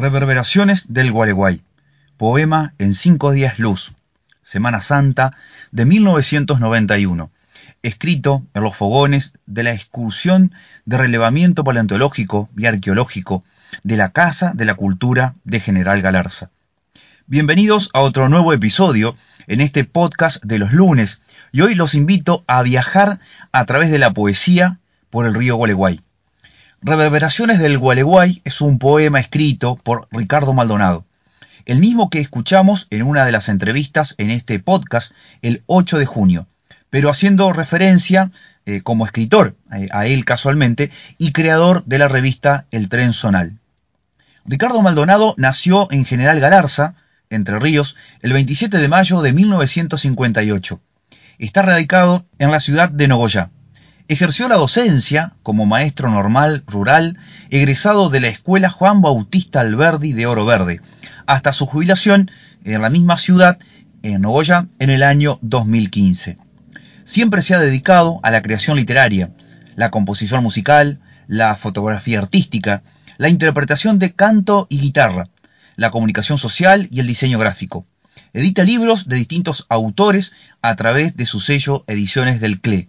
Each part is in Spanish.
Reverberaciones del Gualeguay. Poema en cinco días luz. Semana Santa de 1991. Escrito en los fogones de la excursión de relevamiento paleontológico y arqueológico de la Casa de la Cultura de General Galarza. Bienvenidos a otro nuevo episodio en este podcast de los lunes y hoy los invito a viajar a través de la poesía por el río Gualeguay. Reverberaciones del Gualeguay es un poema escrito por Ricardo Maldonado, el mismo que escuchamos en una de las entrevistas en este podcast el 8 de junio, pero haciendo referencia eh, como escritor eh, a él casualmente y creador de la revista El Tren Zonal. Ricardo Maldonado nació en General Galarza, Entre Ríos, el 27 de mayo de 1958. Está radicado en la ciudad de Nogoyá. Ejerció la docencia como maestro normal rural, egresado de la Escuela Juan Bautista Alberdi de Oro Verde, hasta su jubilación en la misma ciudad, en Nogoya, en el año 2015. Siempre se ha dedicado a la creación literaria, la composición musical, la fotografía artística, la interpretación de canto y guitarra, la comunicación social y el diseño gráfico. Edita libros de distintos autores a través de su sello Ediciones del CLE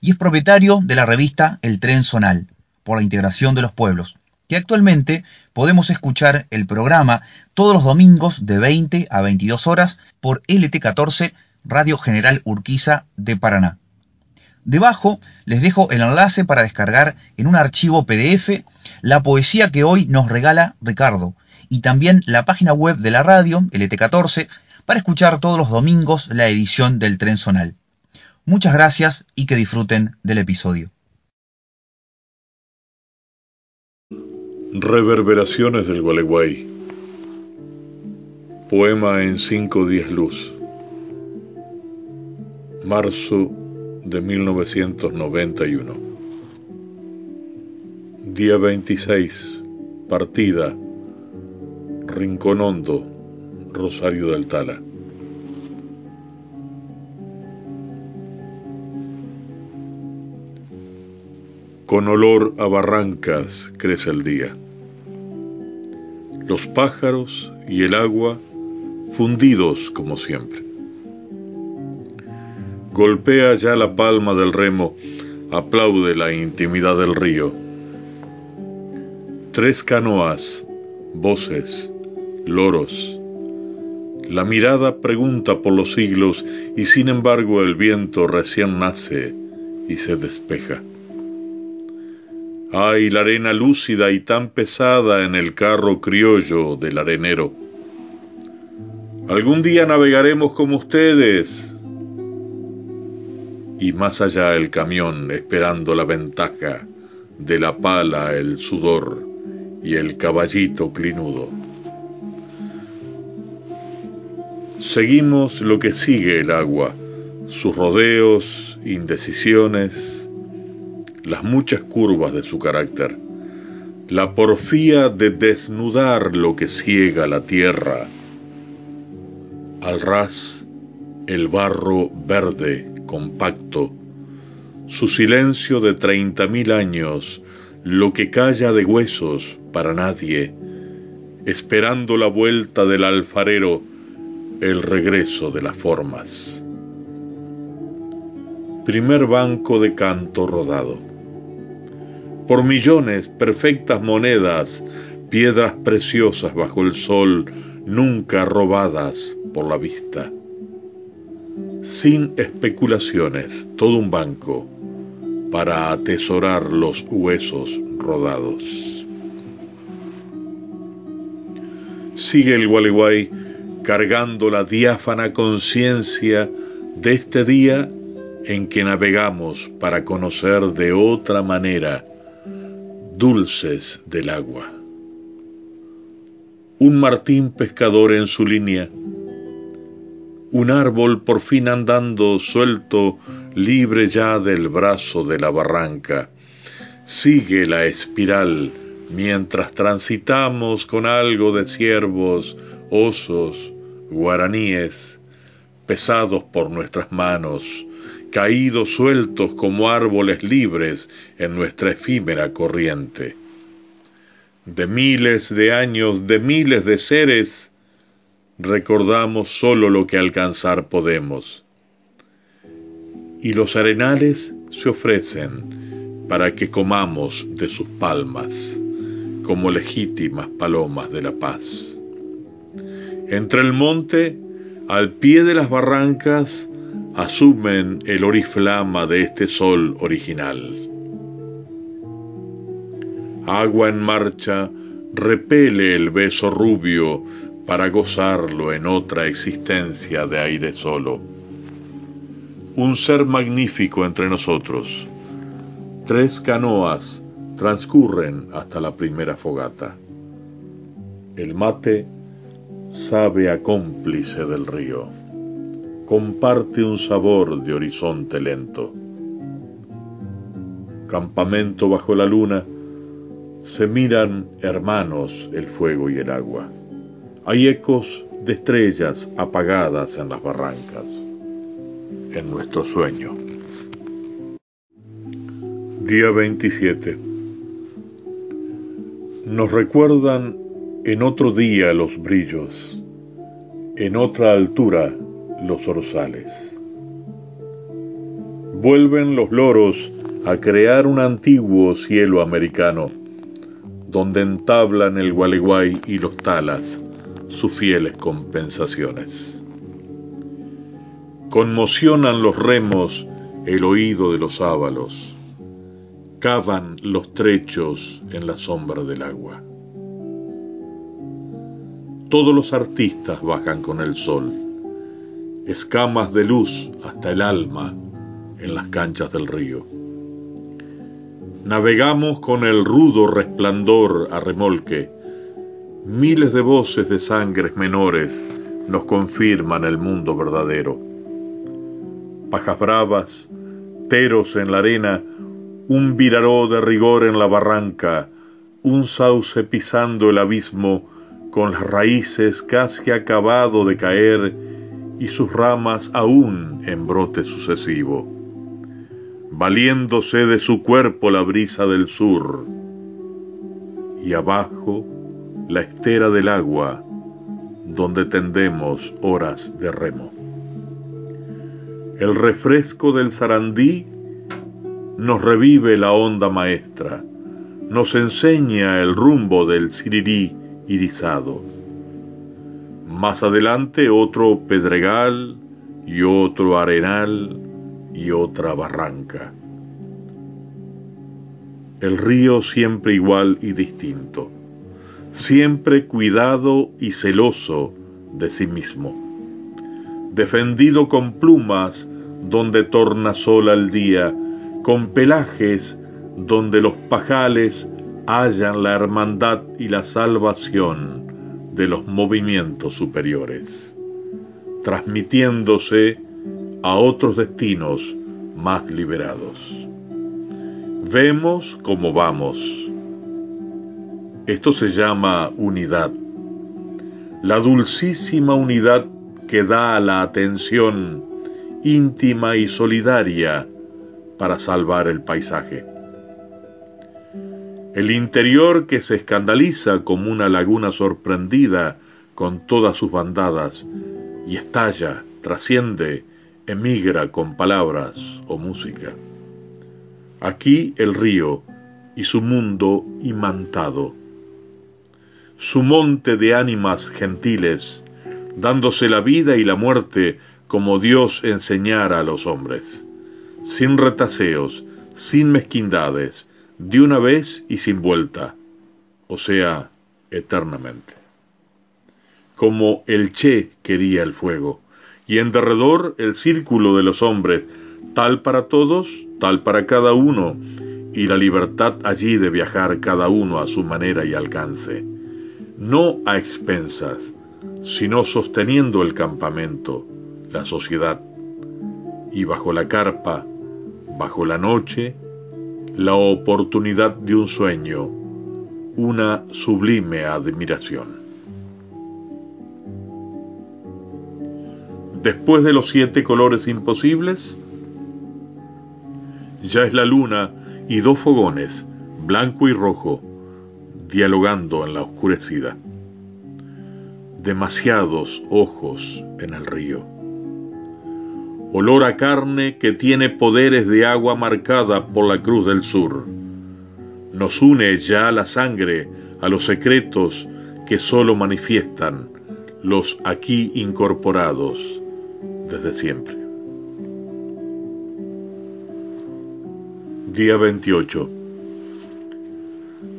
y es propietario de la revista El Tren Zonal, por la integración de los pueblos, que actualmente podemos escuchar el programa todos los domingos de 20 a 22 horas por LT14 Radio General Urquiza de Paraná. Debajo les dejo el enlace para descargar en un archivo PDF la poesía que hoy nos regala Ricardo y también la página web de la radio, LT14, para escuchar todos los domingos la edición del Tren Zonal. Muchas gracias y que disfruten del episodio. Reverberaciones del Gualeguay. Poema en cinco días luz. Marzo de 1991. Día 26. Partida. Rincón Hondo, Rosario del Tala. Con olor a barrancas crece el día. Los pájaros y el agua fundidos como siempre. Golpea ya la palma del remo, aplaude la intimidad del río. Tres canoas, voces, loros. La mirada pregunta por los siglos y sin embargo el viento recién nace y se despeja. Ay, la arena lúcida y tan pesada en el carro criollo del arenero. Algún día navegaremos como ustedes. Y más allá el camión esperando la ventaja de la pala, el sudor y el caballito clinudo. Seguimos lo que sigue el agua, sus rodeos, indecisiones, las muchas curvas de su carácter, la porfía de desnudar lo que ciega la tierra, al ras el barro verde, compacto, su silencio de treinta mil años, lo que calla de huesos para nadie, esperando la vuelta del alfarero, el regreso de las formas. Primer banco de canto rodado por millones perfectas monedas, piedras preciosas bajo el sol, nunca robadas por la vista. Sin especulaciones, todo un banco para atesorar los huesos rodados. Sigue el Gualeguay cargando la diáfana conciencia de este día en que navegamos para conocer de otra manera dulces del agua. Un martín pescador en su línea, un árbol por fin andando suelto, libre ya del brazo de la barranca. Sigue la espiral mientras transitamos con algo de ciervos, osos, guaraníes, pesados por nuestras manos, caídos sueltos como árboles libres en nuestra efímera corriente. de miles de años, de miles de seres, recordamos solo lo que alcanzar podemos. Y los arenales se ofrecen para que comamos de sus palmas, como legítimas palomas de la paz. Entre el monte, al pie de las barrancas, asumen el oriflama de este sol original. Agua en marcha repele el beso rubio para gozarlo en otra existencia de aire solo. Un ser magnífico entre nosotros. Tres canoas transcurren hasta la primera fogata. El mate sabe a cómplice del río. Comparte un sabor de horizonte lento. Campamento bajo la luna, se miran hermanos el fuego y el agua. Hay ecos de estrellas apagadas en las barrancas, en nuestro sueño. Día 27. Nos recuerdan en otro día los brillos, en otra altura los orzales. Vuelven los loros a crear un antiguo cielo americano donde entablan el gualeguay y los talas sus fieles compensaciones. Conmocionan los remos el oído de los ábalos, cavan los trechos en la sombra del agua. Todos los artistas bajan con el sol, escamas de luz hasta el alma en las canchas del río Navegamos con el rudo resplandor a remolque. Miles de voces de sangres menores nos confirman el mundo verdadero. Pajas bravas, teros en la arena, un viraró de rigor en la barranca, un sauce pisando el abismo con las raíces casi acabado de caer y sus ramas aún en brote sucesivo valiéndose de su cuerpo la brisa del sur, y abajo la estera del agua, donde tendemos horas de remo. El refresco del sarandí nos revive la onda maestra, nos enseña el rumbo del sirirí irisado. Más adelante otro pedregal y otro arenal y otra barranca. El río siempre igual y distinto, siempre cuidado y celoso de sí mismo, defendido con plumas donde torna sola el día, con pelajes donde los pajales hallan la hermandad y la salvación de los movimientos superiores, transmitiéndose a otros destinos más liberados. Vemos cómo vamos. Esto se llama unidad. La dulcísima unidad que da la atención íntima y solidaria para salvar el paisaje. El interior que se escandaliza como una laguna sorprendida con todas sus bandadas y estalla, trasciende, emigra con palabras o música. Aquí el río y su mundo imantado, su monte de ánimas gentiles, dándose la vida y la muerte como Dios enseñara a los hombres, sin retaseos, sin mezquindades, de una vez y sin vuelta, o sea, eternamente. Como el Che quería el fuego, y en derredor el círculo de los hombres, tal para todos, tal para cada uno, y la libertad allí de viajar cada uno a su manera y alcance, no a expensas, sino sosteniendo el campamento, la sociedad, y bajo la carpa, bajo la noche, la oportunidad de un sueño, una sublime admiración. Después de los siete colores imposibles, ya es la luna y dos fogones, blanco y rojo, dialogando en la oscurecida. Demasiados ojos en el río. Olor a carne que tiene poderes de agua marcada por la cruz del sur. Nos une ya la sangre a los secretos que sólo manifiestan los aquí incorporados desde siempre. Día 28.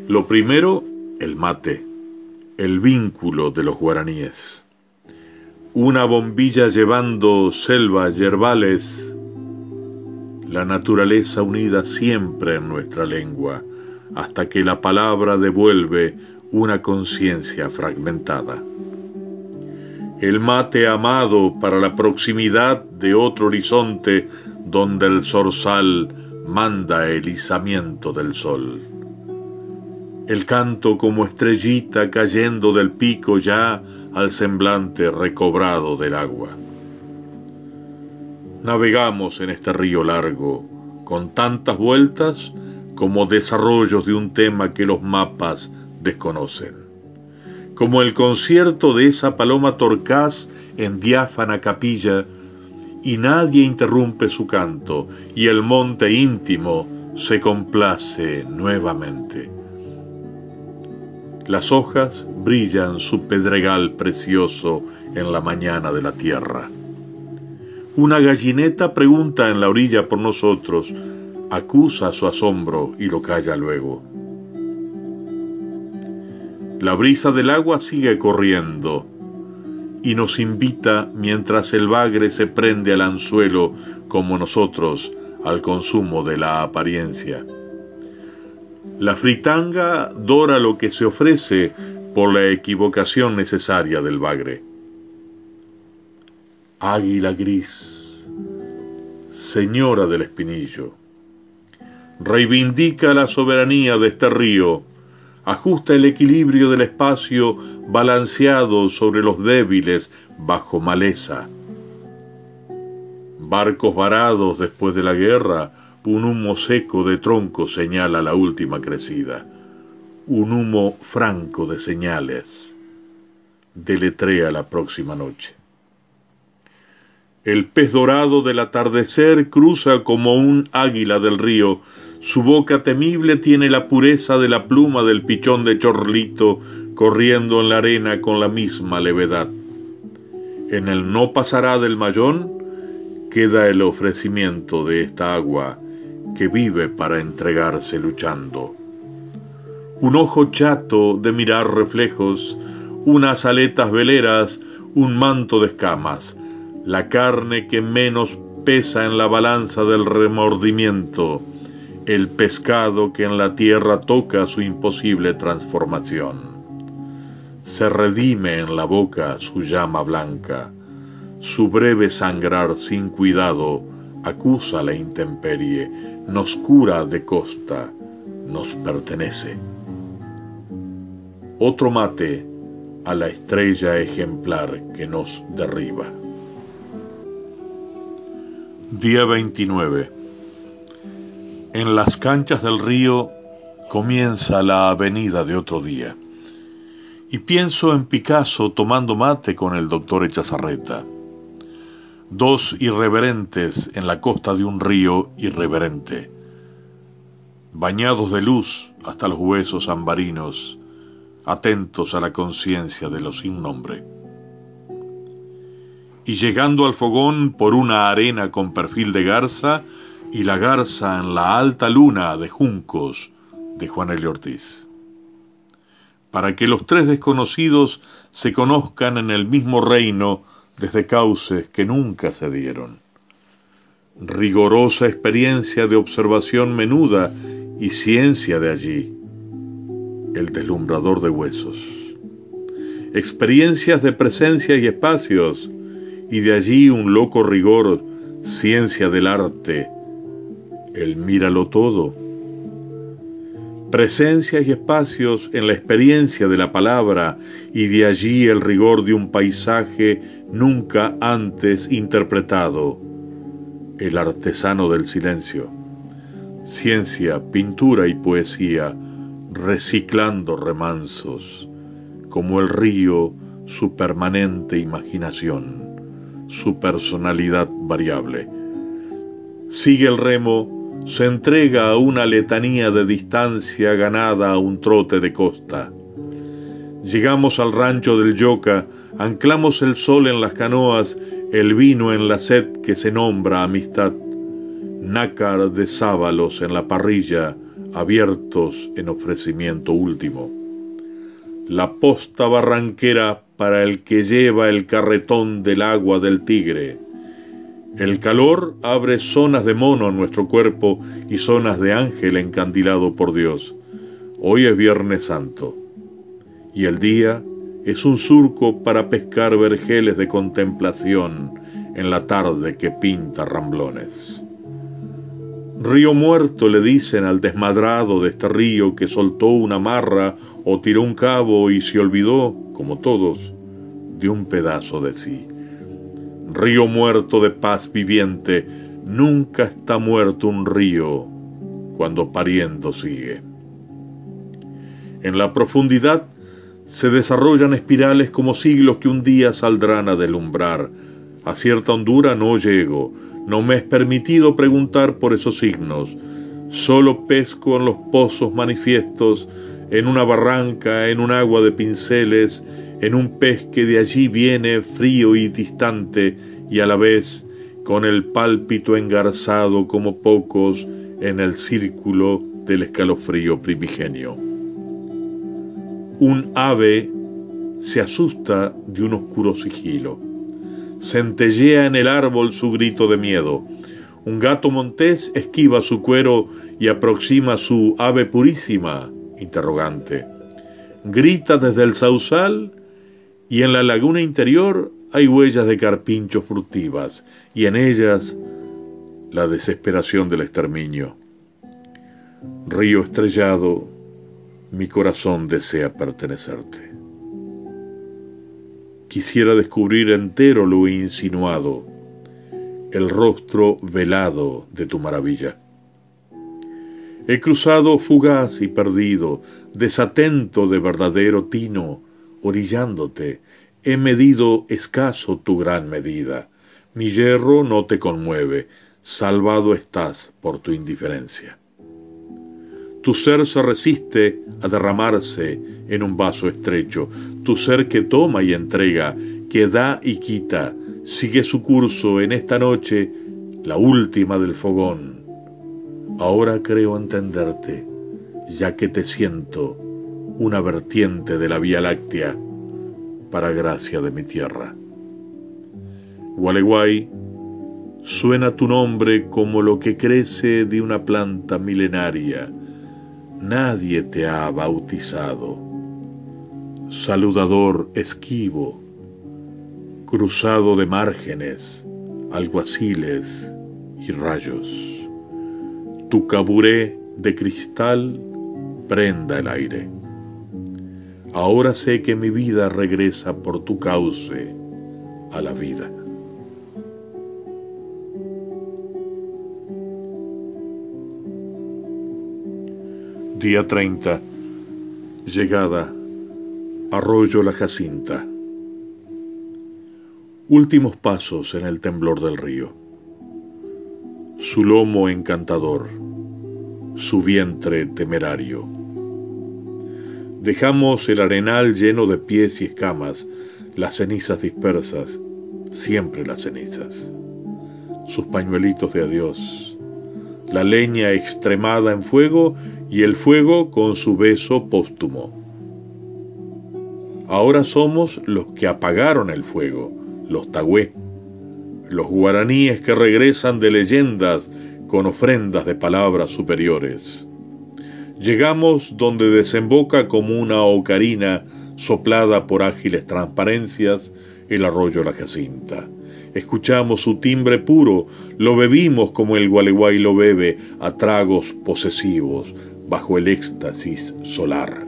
Lo primero, el mate, el vínculo de los guaraníes. Una bombilla llevando selvas yerbales, la naturaleza unida siempre en nuestra lengua, hasta que la palabra devuelve una conciencia fragmentada. El mate amado para la proximidad de otro horizonte donde el zorzal manda el izamiento del sol el canto como estrellita cayendo del pico ya al semblante recobrado del agua. Navegamos en este río largo, con tantas vueltas como desarrollos de un tema que los mapas desconocen, como el concierto de esa paloma torcaz en diáfana capilla, y nadie interrumpe su canto, y el monte íntimo se complace nuevamente. Las hojas brillan su pedregal precioso en la mañana de la tierra. Una gallineta pregunta en la orilla por nosotros, acusa su asombro y lo calla luego. La brisa del agua sigue corriendo y nos invita mientras el bagre se prende al anzuelo como nosotros al consumo de la apariencia. La fritanga dora lo que se ofrece por la equivocación necesaria del bagre. Águila gris, señora del espinillo, reivindica la soberanía de este río, ajusta el equilibrio del espacio balanceado sobre los débiles bajo maleza. Barcos varados después de la guerra, un humo seco de tronco señala la última crecida. Un humo franco de señales deletrea la próxima noche. El pez dorado del atardecer cruza como un águila del río. Su boca temible tiene la pureza de la pluma del pichón de chorlito corriendo en la arena con la misma levedad. En el no pasará del mayón queda el ofrecimiento de esta agua que vive para entregarse luchando. Un ojo chato de mirar reflejos, unas aletas veleras, un manto de escamas, la carne que menos pesa en la balanza del remordimiento, el pescado que en la tierra toca su imposible transformación. Se redime en la boca su llama blanca, su breve sangrar sin cuidado acusa la intemperie, nos cura de costa, nos pertenece. Otro mate a la estrella ejemplar que nos derriba. Día 29. En las canchas del río comienza la avenida de otro día. Y pienso en Picasso tomando mate con el doctor Echazarreta dos irreverentes en la costa de un río irreverente, bañados de luz hasta los huesos ambarinos, atentos a la conciencia de los sin nombre. Y llegando al fogón por una arena con perfil de garza, y la garza en la alta luna de juncos de Juan L. Ortiz. Para que los tres desconocidos se conozcan en el mismo reino desde cauces que nunca se dieron. Rigorosa experiencia de observación menuda y ciencia de allí, el deslumbrador de huesos. Experiencias de presencia y espacios, y de allí un loco rigor, ciencia del arte, el míralo todo. Presencia y espacios en la experiencia de la palabra, y de allí el rigor de un paisaje nunca antes interpretado, el artesano del silencio. Ciencia, pintura y poesía, reciclando remansos, como el río su permanente imaginación, su personalidad variable. Sigue el remo, se entrega a una letanía de distancia ganada a un trote de costa. Llegamos al rancho del Yoca, anclamos el sol en las canoas, el vino en la sed que se nombra amistad, nácar de sábalos en la parrilla, abiertos en ofrecimiento último. La posta barranquera para el que lleva el carretón del agua del tigre. El calor abre zonas de mono en nuestro cuerpo y zonas de ángel encandilado por Dios. Hoy es Viernes Santo y el día es un surco para pescar vergeles de contemplación en la tarde que pinta ramblones. Río muerto le dicen al desmadrado de este río que soltó una marra o tiró un cabo y se olvidó, como todos, de un pedazo de sí. Río muerto de paz viviente, nunca está muerto un río cuando pariendo sigue. En la profundidad se desarrollan espirales como siglos que un día saldrán a delumbrar. A cierta hondura no llego, no me es permitido preguntar por esos signos. Solo pesco en los pozos manifiestos, en una barranca, en un agua de pinceles, en un pez que de allí viene frío y distante y a la vez con el pálpito engarzado como pocos en el círculo del escalofrío primigenio. Un ave se asusta de un oscuro sigilo centellea en el árbol su grito de miedo. Un gato montés esquiva su cuero y aproxima su ave purísima, interrogante. Grita desde el sausal y en la laguna interior hay huellas de carpinchos furtivas y en ellas la desesperación del exterminio. Río estrellado, mi corazón desea pertenecerte. Quisiera descubrir entero lo insinuado, el rostro velado de tu maravilla. He cruzado fugaz y perdido, desatento de verdadero tino, orillándote, he medido escaso tu gran medida. Mi hierro no te conmueve, salvado estás por tu indiferencia. Tu ser se resiste a derramarse en un vaso estrecho. Tu ser que toma y entrega, que da y quita, sigue su curso en esta noche, la última del fogón. Ahora creo entenderte, ya que te siento una vertiente de la Vía Láctea para gracia de mi tierra. Gualeguay, suena tu nombre como lo que crece de una planta milenaria nadie te ha bautizado. Saludador esquivo, cruzado de márgenes, alguaciles y rayos. Tu caburé de cristal prenda el aire. Ahora sé que mi vida regresa por tu cauce a la vida. Día 30. Llegada. Arroyo La Jacinta. Últimos pasos en el temblor del río. Su lomo encantador. Su vientre temerario. Dejamos el arenal lleno de pies y escamas, las cenizas dispersas, siempre las cenizas. Sus pañuelitos de adiós. La leña extremada en fuego y el fuego con su beso póstumo. Ahora somos los que apagaron el fuego, los tagüé, los guaraníes que regresan de leyendas con ofrendas de palabras superiores. Llegamos donde desemboca como una ocarina soplada por ágiles transparencias el arroyo La Jacinta. Escuchamos su timbre puro, lo bebimos como el gualeguay lo bebe, a tragos posesivos, bajo el éxtasis solar.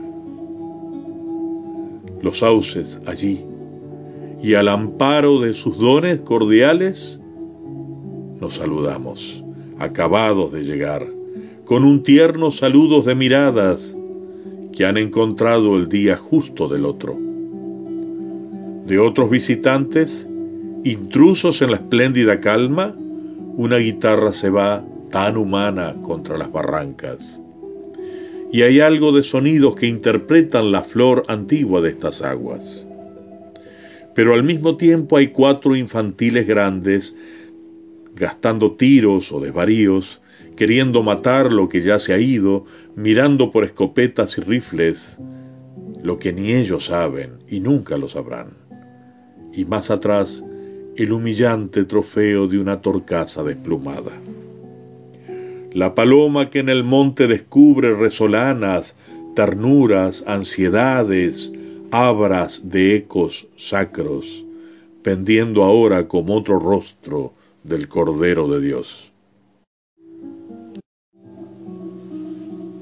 Los sauces allí, y al amparo de sus dones cordiales, nos saludamos, acabados de llegar, con un tierno saludo de miradas que han encontrado el día justo del otro. De otros visitantes, intrusos en la espléndida calma, una guitarra se va tan humana contra las barrancas. Y hay algo de sonidos que interpretan la flor antigua de estas aguas. Pero al mismo tiempo hay cuatro infantiles grandes gastando tiros o desvaríos, queriendo matar lo que ya se ha ido, mirando por escopetas y rifles, lo que ni ellos saben y nunca lo sabrán. Y más atrás, el humillante trofeo de una torcaza desplumada. La paloma que en el monte descubre resolanas, ternuras, ansiedades, abras de ecos sacros, pendiendo ahora como otro rostro del Cordero de Dios.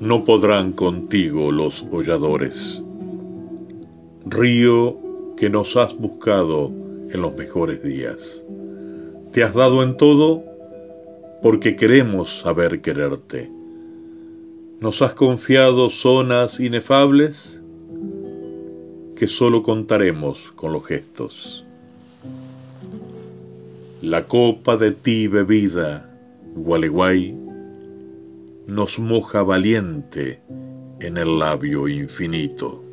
No podrán contigo los holladores, río que nos has buscado en los mejores días. Te has dado en todo porque queremos saber quererte. Nos has confiado zonas inefables que solo contaremos con los gestos. La copa de ti bebida, Gualeguay, nos moja valiente en el labio infinito.